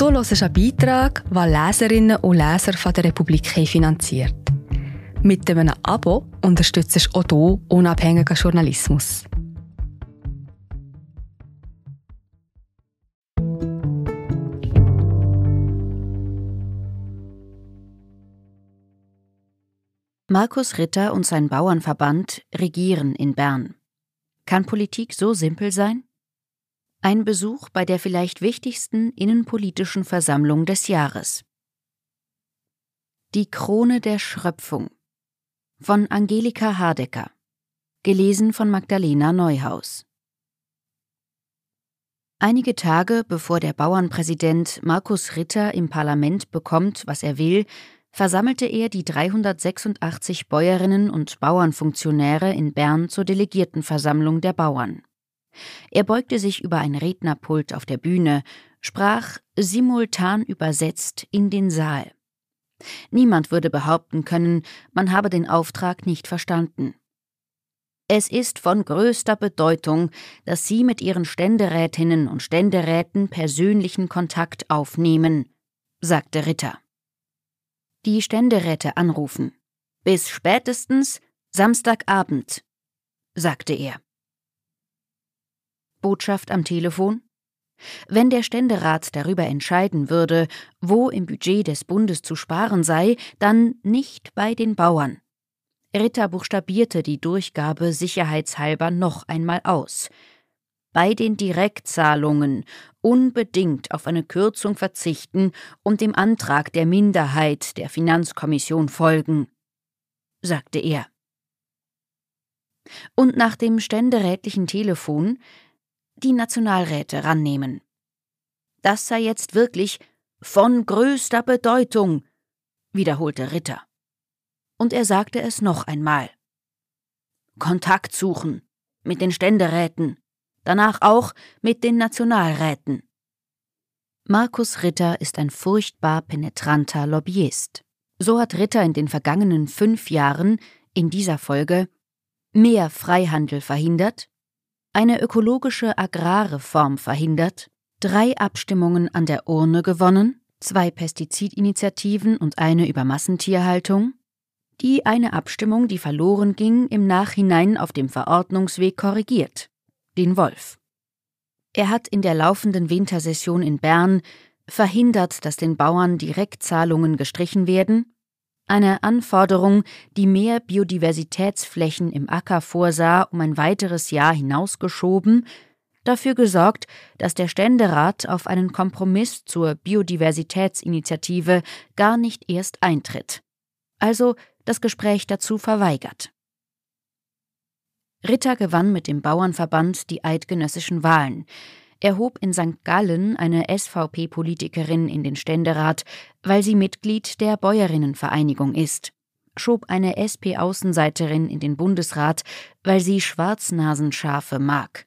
Du hörst einen Beitrag, den Leserinnen und Leser von der Republik finanziert. Mit einem Abo unterstützt du auch du unabhängigen Journalismus. Markus Ritter und sein Bauernverband regieren in Bern. Kann Politik so simpel sein? Ein Besuch bei der vielleicht wichtigsten innenpolitischen Versammlung des Jahres. Die Krone der Schröpfung von Angelika Hardecker. Gelesen von Magdalena Neuhaus. Einige Tage bevor der Bauernpräsident Markus Ritter im Parlament bekommt, was er will, versammelte er die 386 Bäuerinnen und Bauernfunktionäre in Bern zur Delegiertenversammlung der Bauern. Er beugte sich über ein Rednerpult auf der Bühne, sprach simultan übersetzt in den Saal. Niemand würde behaupten können, man habe den Auftrag nicht verstanden. Es ist von größter Bedeutung, dass Sie mit Ihren Ständerätinnen und Ständeräten persönlichen Kontakt aufnehmen, sagte Ritter die Ständeräte anrufen. Bis spätestens Samstagabend, sagte er. Botschaft am Telefon? Wenn der Ständerat darüber entscheiden würde, wo im Budget des Bundes zu sparen sei, dann nicht bei den Bauern. Ritter buchstabierte die Durchgabe sicherheitshalber noch einmal aus bei den Direktzahlungen unbedingt auf eine Kürzung verzichten und dem Antrag der Minderheit der Finanzkommission folgen, sagte er. Und nach dem ständerätlichen Telefon die Nationalräte rannehmen. Das sei jetzt wirklich von größter Bedeutung, wiederholte Ritter. Und er sagte es noch einmal. Kontakt suchen mit den Ständeräten, danach auch mit den Nationalräten. Markus Ritter ist ein furchtbar penetranter Lobbyist. So hat Ritter in den vergangenen fünf Jahren in dieser Folge mehr Freihandel verhindert, eine ökologische Agrarreform verhindert, drei Abstimmungen an der Urne gewonnen, zwei Pestizidinitiativen und eine über Massentierhaltung, die eine Abstimmung, die verloren ging, im Nachhinein auf dem Verordnungsweg korrigiert den Wolf. Er hat in der laufenden Wintersession in Bern verhindert, dass den Bauern Direktzahlungen gestrichen werden, eine Anforderung, die mehr Biodiversitätsflächen im Acker vorsah, um ein weiteres Jahr hinausgeschoben, dafür gesorgt, dass der Ständerat auf einen Kompromiss zur Biodiversitätsinitiative gar nicht erst eintritt, also das Gespräch dazu verweigert. Ritter gewann mit dem Bauernverband die eidgenössischen Wahlen. Er hob in St. Gallen eine SVP-Politikerin in den Ständerat, weil sie Mitglied der Bäuerinnenvereinigung ist, schob eine SP-Außenseiterin in den Bundesrat, weil sie Schwarznasenschafe mag.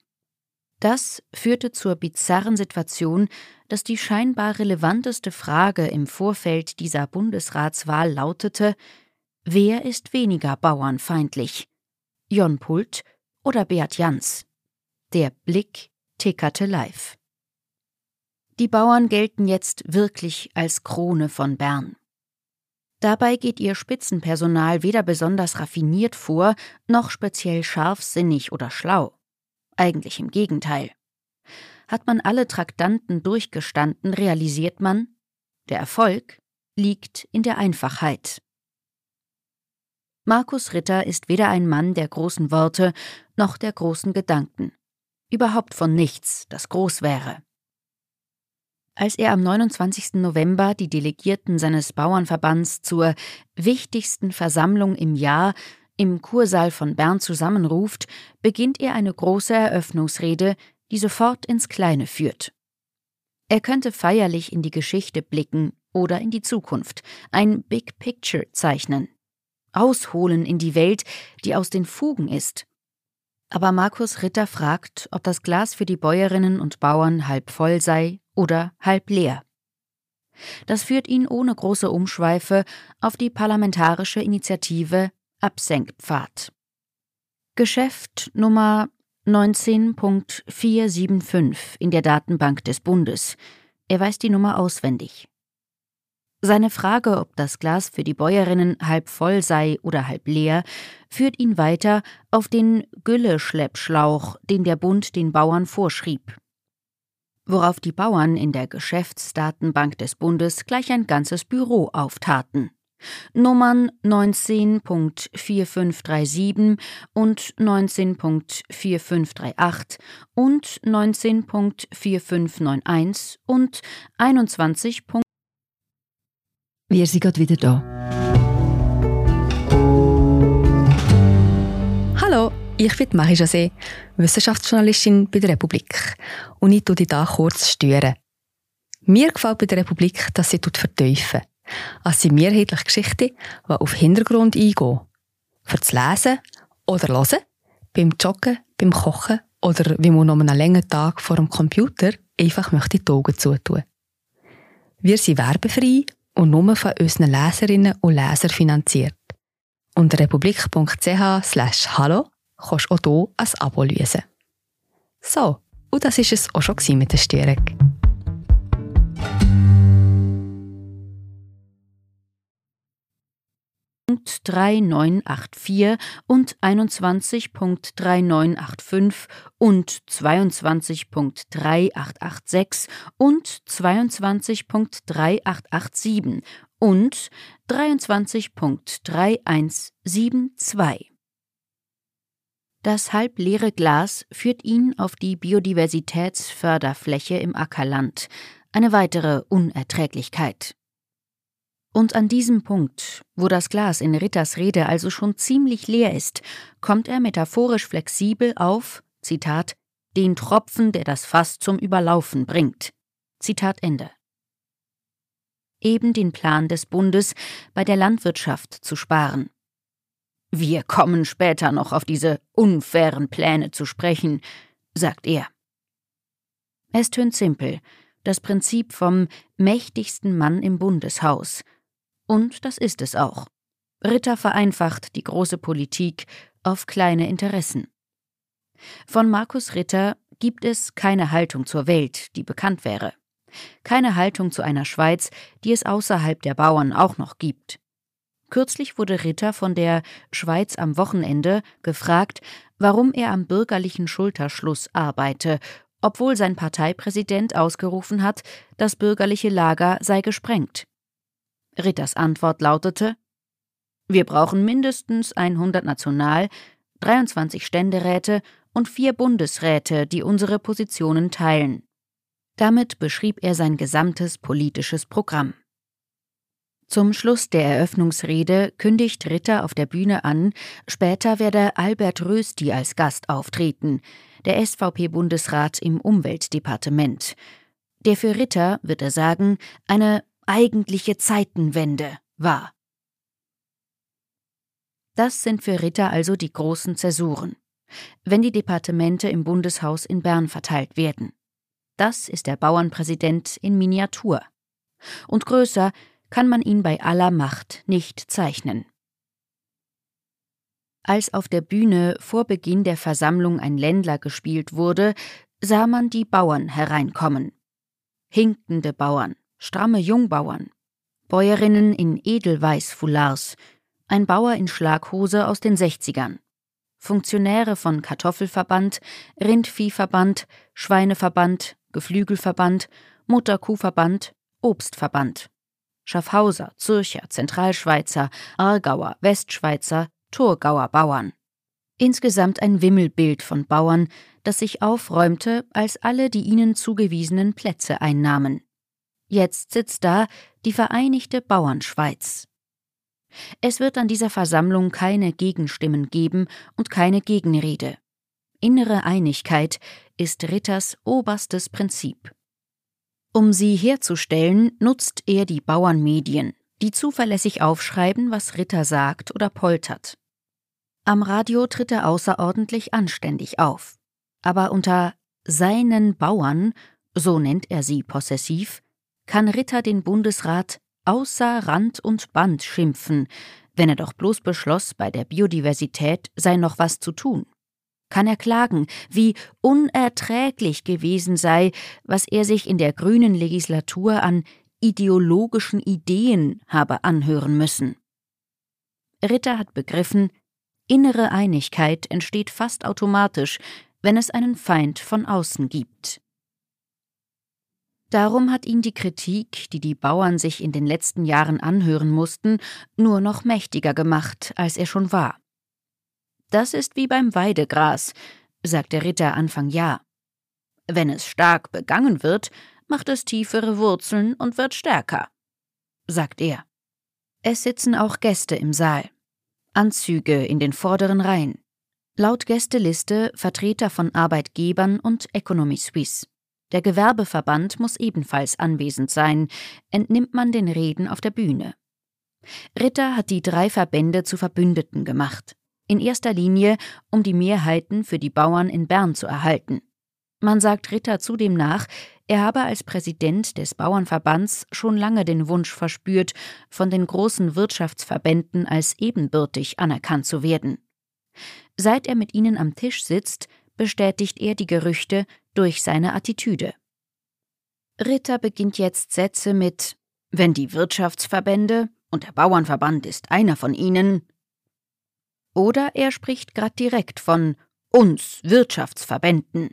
Das führte zur bizarren Situation, dass die scheinbar relevanteste Frage im Vorfeld dieser Bundesratswahl lautete: Wer ist weniger bauernfeindlich? Jon Pult oder Beat Jans. Der Blick tickerte live. Die Bauern gelten jetzt wirklich als Krone von Bern. Dabei geht ihr Spitzenpersonal weder besonders raffiniert vor, noch speziell scharfsinnig oder schlau. Eigentlich im Gegenteil. Hat man alle Traktanten durchgestanden, realisiert man, der Erfolg liegt in der Einfachheit. Markus Ritter ist weder ein Mann der großen Worte noch der großen Gedanken. Überhaupt von nichts, das groß wäre. Als er am 29. November die Delegierten seines Bauernverbands zur wichtigsten Versammlung im Jahr im Kursaal von Bern zusammenruft, beginnt er eine große Eröffnungsrede, die sofort ins Kleine führt. Er könnte feierlich in die Geschichte blicken oder in die Zukunft, ein Big Picture zeichnen ausholen in die Welt, die aus den Fugen ist. Aber Markus Ritter fragt, ob das Glas für die Bäuerinnen und Bauern halb voll sei oder halb leer. Das führt ihn ohne große Umschweife auf die parlamentarische Initiative Absenkpfad. Geschäft Nummer 19.475 in der Datenbank des Bundes. Er weiß die Nummer auswendig. Seine Frage, ob das Glas für die Bäuerinnen halb voll sei oder halb leer, führt ihn weiter auf den Gülleschleppschlauch, den der Bund den Bauern vorschrieb. Worauf die Bauern in der Geschäftsdatenbank des Bundes gleich ein ganzes Büro auftaten. Nummern 19.4537 und 19.4538 und 19.4591 und 21. Wir sind gerade wieder da. Hallo, ich bin Marie José, Wissenschaftsjournalistin bei der Republik. Und ich tue dich hier kurz stören. Mir gefällt bei der Republik, dass sie vertiefen. Es sind mehrheitliche Geschichten, die auf Hintergrund eingehen. Für das Lesen oder Hören, beim Joggen, beim Kochen oder wie man noch einen langen Tag vor dem Computer einfach möchte die Augen zutun. Wir sind werbefrei und nur von unseren Leserinnen und Lesern finanziert. Unter republik.ch slash hallo kannst du auch hier ein Abo lösen. So, und das war es auch schon mit der Störung. 3984 und 21.3985 und 22.3886 und 22.3887 und 23.3172. Das halbleere Glas führt ihn auf die Biodiversitätsförderfläche im Ackerland, eine weitere Unerträglichkeit. Und an diesem Punkt, wo das Glas in Ritters Rede also schon ziemlich leer ist, kommt er metaphorisch flexibel auf, Zitat, den Tropfen, der das Fass zum Überlaufen bringt. Zitat Ende. Eben den Plan des Bundes, bei der Landwirtschaft zu sparen. Wir kommen später noch auf diese unfairen Pläne zu sprechen, sagt er. Es tönt simpel, das Prinzip vom mächtigsten Mann im Bundeshaus, und das ist es auch. Ritter vereinfacht die große Politik auf kleine Interessen. Von Markus Ritter gibt es keine Haltung zur Welt, die bekannt wäre. Keine Haltung zu einer Schweiz, die es außerhalb der Bauern auch noch gibt. Kürzlich wurde Ritter von der Schweiz am Wochenende gefragt, warum er am bürgerlichen Schulterschluss arbeite, obwohl sein Parteipräsident ausgerufen hat, das bürgerliche Lager sei gesprengt. Ritters Antwort lautete Wir brauchen mindestens 100 National-, 23 Ständeräte und vier Bundesräte, die unsere Positionen teilen. Damit beschrieb er sein gesamtes politisches Programm. Zum Schluss der Eröffnungsrede kündigt Ritter auf der Bühne an, später werde Albert Rösti als Gast auftreten, der SVP-Bundesrat im Umweltdepartement. Der für Ritter, wird er sagen, eine eigentliche Zeitenwende war. Das sind für Ritter also die großen Zäsuren, wenn die Departemente im Bundeshaus in Bern verteilt werden. Das ist der Bauernpräsident in Miniatur. Und größer kann man ihn bei aller Macht nicht zeichnen. Als auf der Bühne vor Beginn der Versammlung ein Ländler gespielt wurde, sah man die Bauern hereinkommen. Hinkende Bauern, stramme Jungbauern, Bäuerinnen in Edelweiß-Foulards, ein Bauer in Schlaghose aus den 60ern, Funktionäre von Kartoffelverband, Rindviehverband, Schweineverband, Geflügelverband, Mutterkuhverband, Obstverband, Schaffhauser, Zürcher, Zentralschweizer, Aargauer, Westschweizer, Thurgauer Bauern. Insgesamt ein Wimmelbild von Bauern, das sich aufräumte, als alle die ihnen zugewiesenen Plätze einnahmen. Jetzt sitzt da die Vereinigte Bauernschweiz. Es wird an dieser Versammlung keine Gegenstimmen geben und keine Gegenrede. Innere Einigkeit ist Ritters oberstes Prinzip. Um sie herzustellen, nutzt er die Bauernmedien, die zuverlässig aufschreiben, was Ritter sagt oder poltert. Am Radio tritt er außerordentlich anständig auf. Aber unter seinen Bauern, so nennt er sie possessiv, kann Ritter den Bundesrat außer Rand und Band schimpfen, wenn er doch bloß beschloss, bei der Biodiversität sei noch was zu tun. kann er klagen, wie unerträglich gewesen sei, was er sich in der grünen Legislatur an ideologischen Ideen habe anhören müssen. Ritter hat begriffen, innere Einigkeit entsteht fast automatisch, wenn es einen Feind von außen gibt. Darum hat ihn die Kritik, die die Bauern sich in den letzten Jahren anhören mussten, nur noch mächtiger gemacht, als er schon war. Das ist wie beim Weidegras, sagt der Ritter Anfang Jahr. Wenn es stark begangen wird, macht es tiefere Wurzeln und wird stärker, sagt er. Es sitzen auch Gäste im Saal. Anzüge in den vorderen Reihen. Laut Gästeliste Vertreter von Arbeitgebern und Economy Suisse. Der Gewerbeverband muss ebenfalls anwesend sein, entnimmt man den Reden auf der Bühne. Ritter hat die drei Verbände zu Verbündeten gemacht. In erster Linie, um die Mehrheiten für die Bauern in Bern zu erhalten. Man sagt Ritter zudem nach, er habe als Präsident des Bauernverbands schon lange den Wunsch verspürt, von den großen Wirtschaftsverbänden als ebenbürtig anerkannt zu werden. Seit er mit ihnen am Tisch sitzt, bestätigt er die Gerüchte durch seine Attitüde. Ritter beginnt jetzt Sätze mit Wenn die Wirtschaftsverbände, und der Bauernverband ist einer von ihnen, oder er spricht grad direkt von uns Wirtschaftsverbänden.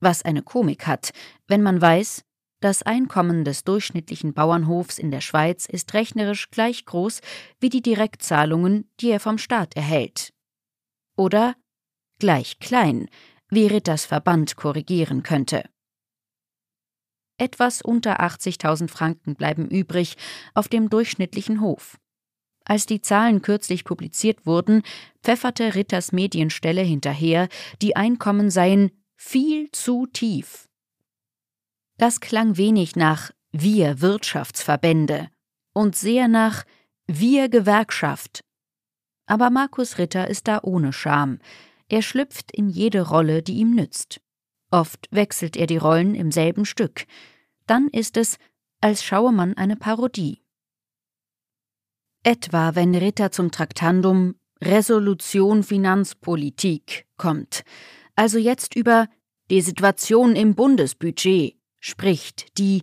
Was eine Komik hat, wenn man weiß, das Einkommen des durchschnittlichen Bauernhofs in der Schweiz ist rechnerisch gleich groß wie die Direktzahlungen, die er vom Staat erhält. Oder gleich klein, wie Ritters Verband korrigieren könnte. Etwas unter 80.000 Franken bleiben übrig auf dem durchschnittlichen Hof. Als die Zahlen kürzlich publiziert wurden, pfefferte Ritters Medienstelle hinterher, die Einkommen seien viel zu tief. Das klang wenig nach wir Wirtschaftsverbände und sehr nach wir Gewerkschaft. Aber Markus Ritter ist da ohne Scham. Er schlüpft in jede Rolle, die ihm nützt. Oft wechselt er die Rollen im selben Stück. Dann ist es, als schaue man eine Parodie. Etwa wenn Ritter zum Traktandum Resolution Finanzpolitik kommt, also jetzt über die Situation im Bundesbudget spricht, die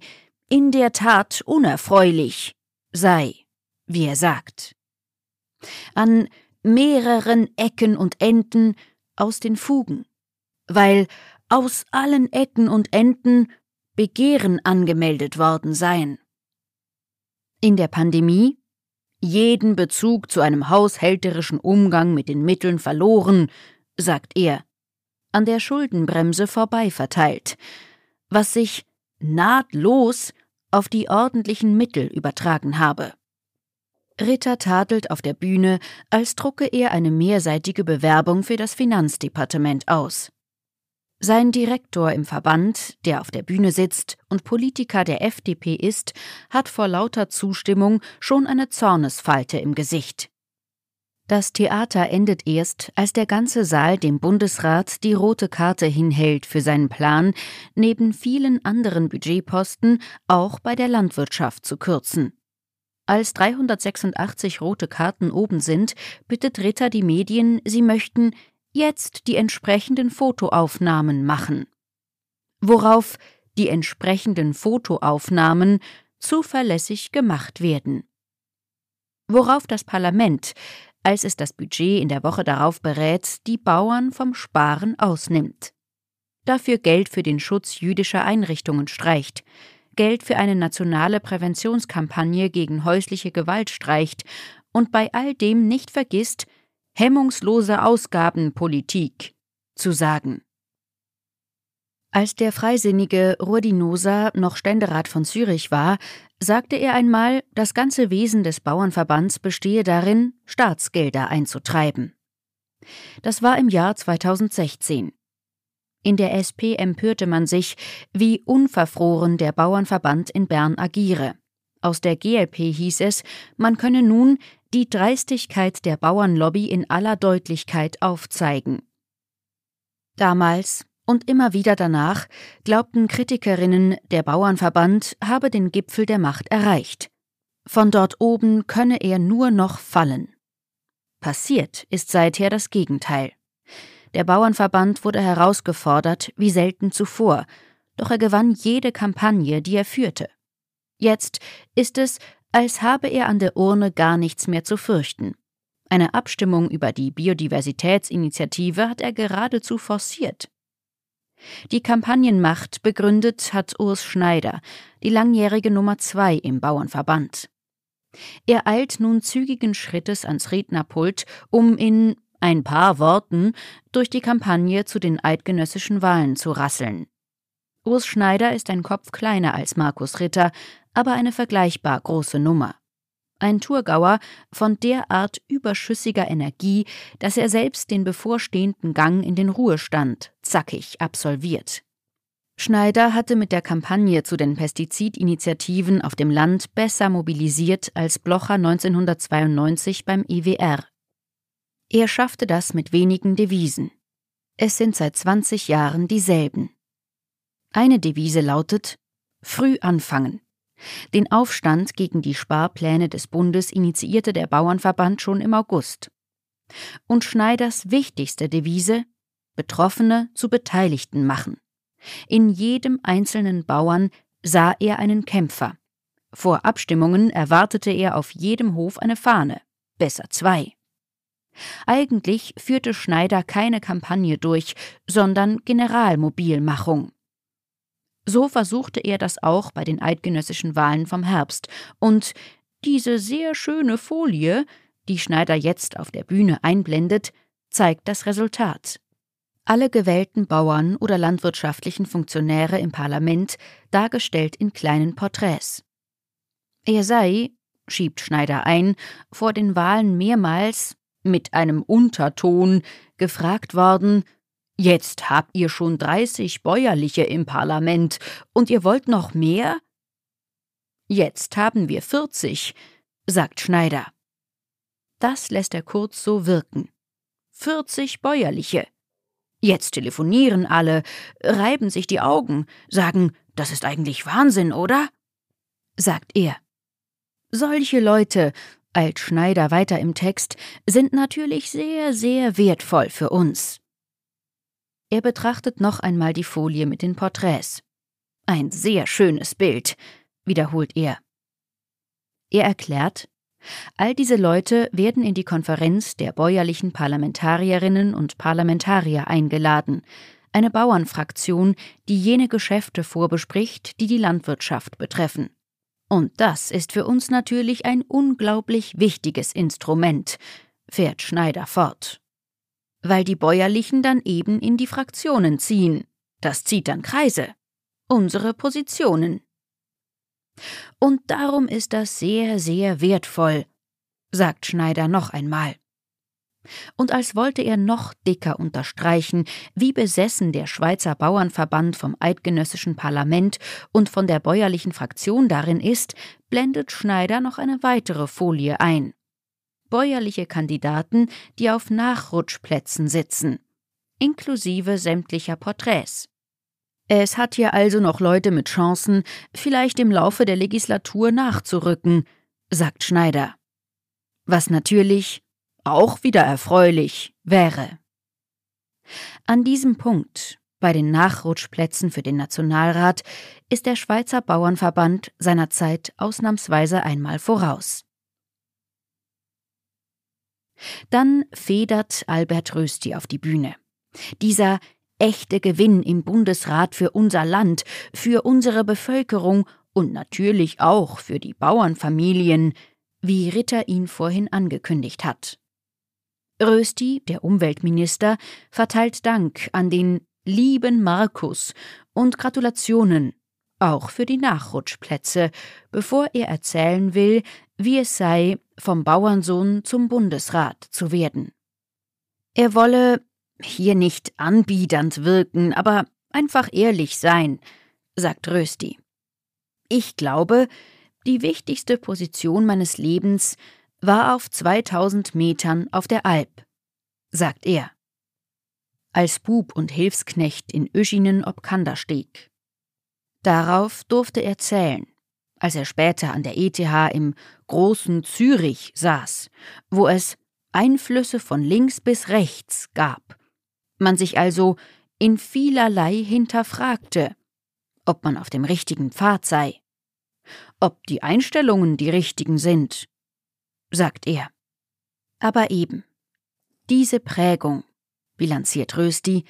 in der Tat unerfreulich sei, wie er sagt. An mehreren Ecken und Enden aus den Fugen, weil aus allen Ecken und Enden Begehren angemeldet worden seien. In der Pandemie jeden Bezug zu einem haushälterischen Umgang mit den Mitteln verloren, sagt er, an der Schuldenbremse vorbei verteilt, was sich nahtlos auf die ordentlichen Mittel übertragen habe. Ritter tadelt auf der Bühne, als drucke er eine mehrseitige Bewerbung für das Finanzdepartement aus. Sein Direktor im Verband, der auf der Bühne sitzt und Politiker der FDP ist, hat vor lauter Zustimmung schon eine Zornesfalte im Gesicht. Das Theater endet erst, als der ganze Saal dem Bundesrat die rote Karte hinhält für seinen Plan, neben vielen anderen Budgetposten auch bei der Landwirtschaft zu kürzen. Als 386 rote Karten oben sind, bittet Ritter die Medien, sie möchten jetzt die entsprechenden Fotoaufnahmen machen. Worauf die entsprechenden Fotoaufnahmen zuverlässig gemacht werden. Worauf das Parlament, als es das Budget in der Woche darauf berät, die Bauern vom Sparen ausnimmt. Dafür Geld für den Schutz jüdischer Einrichtungen streicht, Geld für eine nationale Präventionskampagne gegen häusliche Gewalt streicht und bei all dem nicht vergisst, hemmungslose Ausgabenpolitik zu sagen. Als der freisinnige Rudinosa noch Ständerat von Zürich war, sagte er einmal, das ganze Wesen des Bauernverbands bestehe darin, Staatsgelder einzutreiben. Das war im Jahr 2016. In der SP empörte man sich, wie unverfroren der Bauernverband in Bern agiere. Aus der GLP hieß es, man könne nun die Dreistigkeit der Bauernlobby in aller Deutlichkeit aufzeigen. Damals, und immer wieder danach glaubten Kritikerinnen, der Bauernverband habe den Gipfel der Macht erreicht. Von dort oben könne er nur noch fallen. Passiert ist seither das Gegenteil. Der Bauernverband wurde herausgefordert wie selten zuvor, doch er gewann jede Kampagne, die er führte. Jetzt ist es, als habe er an der Urne gar nichts mehr zu fürchten. Eine Abstimmung über die Biodiversitätsinitiative hat er geradezu forciert. Die Kampagnenmacht begründet hat Urs Schneider, die langjährige Nummer zwei im Bauernverband. Er eilt nun zügigen Schrittes ans Rednerpult, um in ein paar Worten durch die Kampagne zu den eidgenössischen Wahlen zu rasseln. Urs Schneider ist ein Kopf kleiner als Markus Ritter, aber eine vergleichbar große Nummer. Ein Thurgauer von derart überschüssiger Energie, dass er selbst den bevorstehenden Gang in den Ruhestand zackig absolviert. Schneider hatte mit der Kampagne zu den Pestizidinitiativen auf dem Land besser mobilisiert als Blocher 1992 beim IWR. Er schaffte das mit wenigen Devisen. Es sind seit 20 Jahren dieselben. Eine Devise lautet Früh anfangen. Den Aufstand gegen die Sparpläne des Bundes initiierte der Bauernverband schon im August. Und Schneiders wichtigste Devise Betroffene zu Beteiligten machen. In jedem einzelnen Bauern sah er einen Kämpfer. Vor Abstimmungen erwartete er auf jedem Hof eine Fahne, besser zwei. Eigentlich führte Schneider keine Kampagne durch, sondern Generalmobilmachung. So versuchte er das auch bei den eidgenössischen Wahlen vom Herbst, und diese sehr schöne Folie, die Schneider jetzt auf der Bühne einblendet, zeigt das Resultat alle gewählten Bauern oder landwirtschaftlichen Funktionäre im Parlament dargestellt in kleinen Porträts. Er sei, schiebt Schneider ein, vor den Wahlen mehrmals mit einem Unterton gefragt worden, Jetzt habt ihr schon dreißig Bäuerliche im Parlament und ihr wollt noch mehr? Jetzt haben wir vierzig, sagt Schneider. Das lässt er kurz so wirken. Vierzig Bäuerliche. Jetzt telefonieren alle, reiben sich die Augen, sagen, das ist eigentlich Wahnsinn, oder? sagt er. Solche Leute, eilt Schneider weiter im Text, sind natürlich sehr, sehr wertvoll für uns. Er betrachtet noch einmal die Folie mit den Porträts. Ein sehr schönes Bild, wiederholt er. Er erklärt, All diese Leute werden in die Konferenz der bäuerlichen Parlamentarierinnen und Parlamentarier eingeladen, eine Bauernfraktion, die jene Geschäfte vorbespricht, die die Landwirtschaft betreffen. Und das ist für uns natürlich ein unglaublich wichtiges Instrument, fährt Schneider fort. Weil die Bäuerlichen dann eben in die Fraktionen ziehen. Das zieht dann Kreise. Unsere Positionen. Und darum ist das sehr, sehr wertvoll, sagt Schneider noch einmal. Und als wollte er noch dicker unterstreichen, wie besessen der Schweizer Bauernverband vom eidgenössischen Parlament und von der bäuerlichen Fraktion darin ist, blendet Schneider noch eine weitere Folie ein. Bäuerliche Kandidaten, die auf Nachrutschplätzen sitzen, inklusive sämtlicher Porträts. Es hat hier also noch Leute mit Chancen, vielleicht im Laufe der Legislatur nachzurücken, sagt Schneider. Was natürlich auch wieder erfreulich wäre. An diesem Punkt, bei den Nachrutschplätzen für den Nationalrat, ist der Schweizer Bauernverband seiner Zeit ausnahmsweise einmal voraus. Dann federt Albert Rösti auf die Bühne. Dieser echte Gewinn im Bundesrat für unser Land, für unsere Bevölkerung und natürlich auch für die Bauernfamilien, wie Ritter ihn vorhin angekündigt hat. Rösti, der Umweltminister, verteilt Dank an den lieben Markus und Gratulationen, auch für die Nachrutschplätze, bevor er erzählen will, wie es sei, vom Bauernsohn zum Bundesrat zu werden. Er wolle hier nicht anbiedernd wirken, aber einfach ehrlich sein, sagt Rösti. Ich glaube, die wichtigste Position meines Lebens war auf 2000 Metern auf der Alp, sagt er. Als Bub und Hilfsknecht in Öschinen ob Kandersteg. Darauf durfte er zählen, als er später an der ETH im großen Zürich saß, wo es Einflüsse von links bis rechts gab man sich also in vielerlei hinterfragte, ob man auf dem richtigen Pfad sei, ob die Einstellungen die richtigen sind, sagt er. Aber eben, diese Prägung, bilanziert Rösti,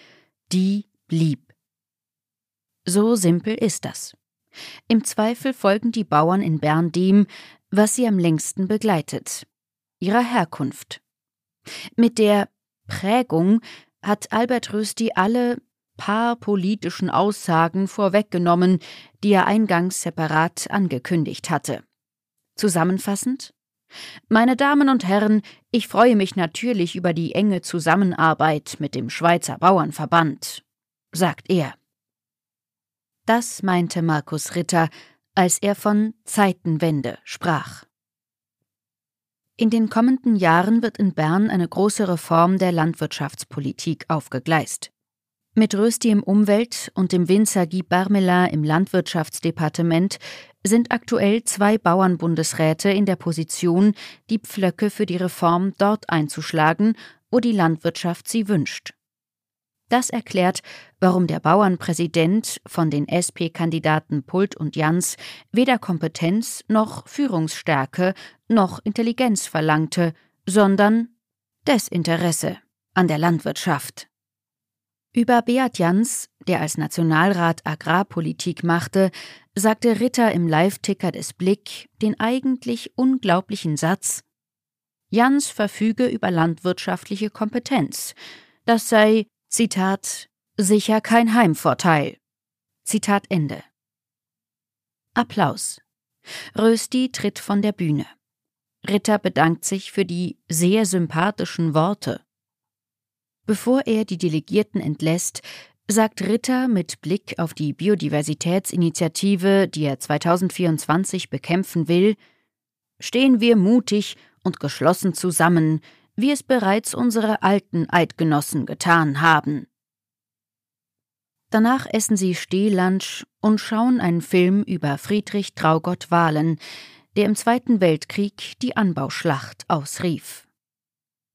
die blieb. So simpel ist das. Im Zweifel folgen die Bauern in Bern dem, was sie am längsten begleitet, ihrer Herkunft. Mit der Prägung hat Albert Rösti alle paar politischen Aussagen vorweggenommen, die er eingangs separat angekündigt hatte. Zusammenfassend meine Damen und Herren, ich freue mich natürlich über die enge Zusammenarbeit mit dem Schweizer Bauernverband, sagt er. Das meinte Markus Ritter, als er von Zeitenwende sprach. In den kommenden Jahren wird in Bern eine große Reform der Landwirtschaftspolitik aufgegleist. Mit Rösti im Umwelt- und dem Winzer Guy Barmelin im Landwirtschaftsdepartement sind aktuell zwei Bauernbundesräte in der Position, die Pflöcke für die Reform dort einzuschlagen, wo die Landwirtschaft sie wünscht. Das erklärt, warum der Bauernpräsident von den SP-Kandidaten Pult und Jans weder Kompetenz noch Führungsstärke noch Intelligenz verlangte, sondern Desinteresse an der Landwirtschaft. Über Beat Jans, der als Nationalrat Agrarpolitik machte, sagte Ritter im Live-Ticker des Blick den eigentlich unglaublichen Satz Jans verfüge über landwirtschaftliche Kompetenz. Das sei, Zitat, sicher kein Heimvorteil. Zitat Ende. Applaus. Rösti tritt von der Bühne. Ritter bedankt sich für die sehr sympathischen Worte. Bevor er die Delegierten entlässt, sagt Ritter mit Blick auf die Biodiversitätsinitiative, die er 2024 bekämpfen will, stehen wir mutig und geschlossen zusammen, wie es bereits unsere alten Eidgenossen getan haben. Danach essen sie Stehlunch und schauen einen Film über Friedrich Traugott Wahlen, der im Zweiten Weltkrieg die Anbauschlacht ausrief.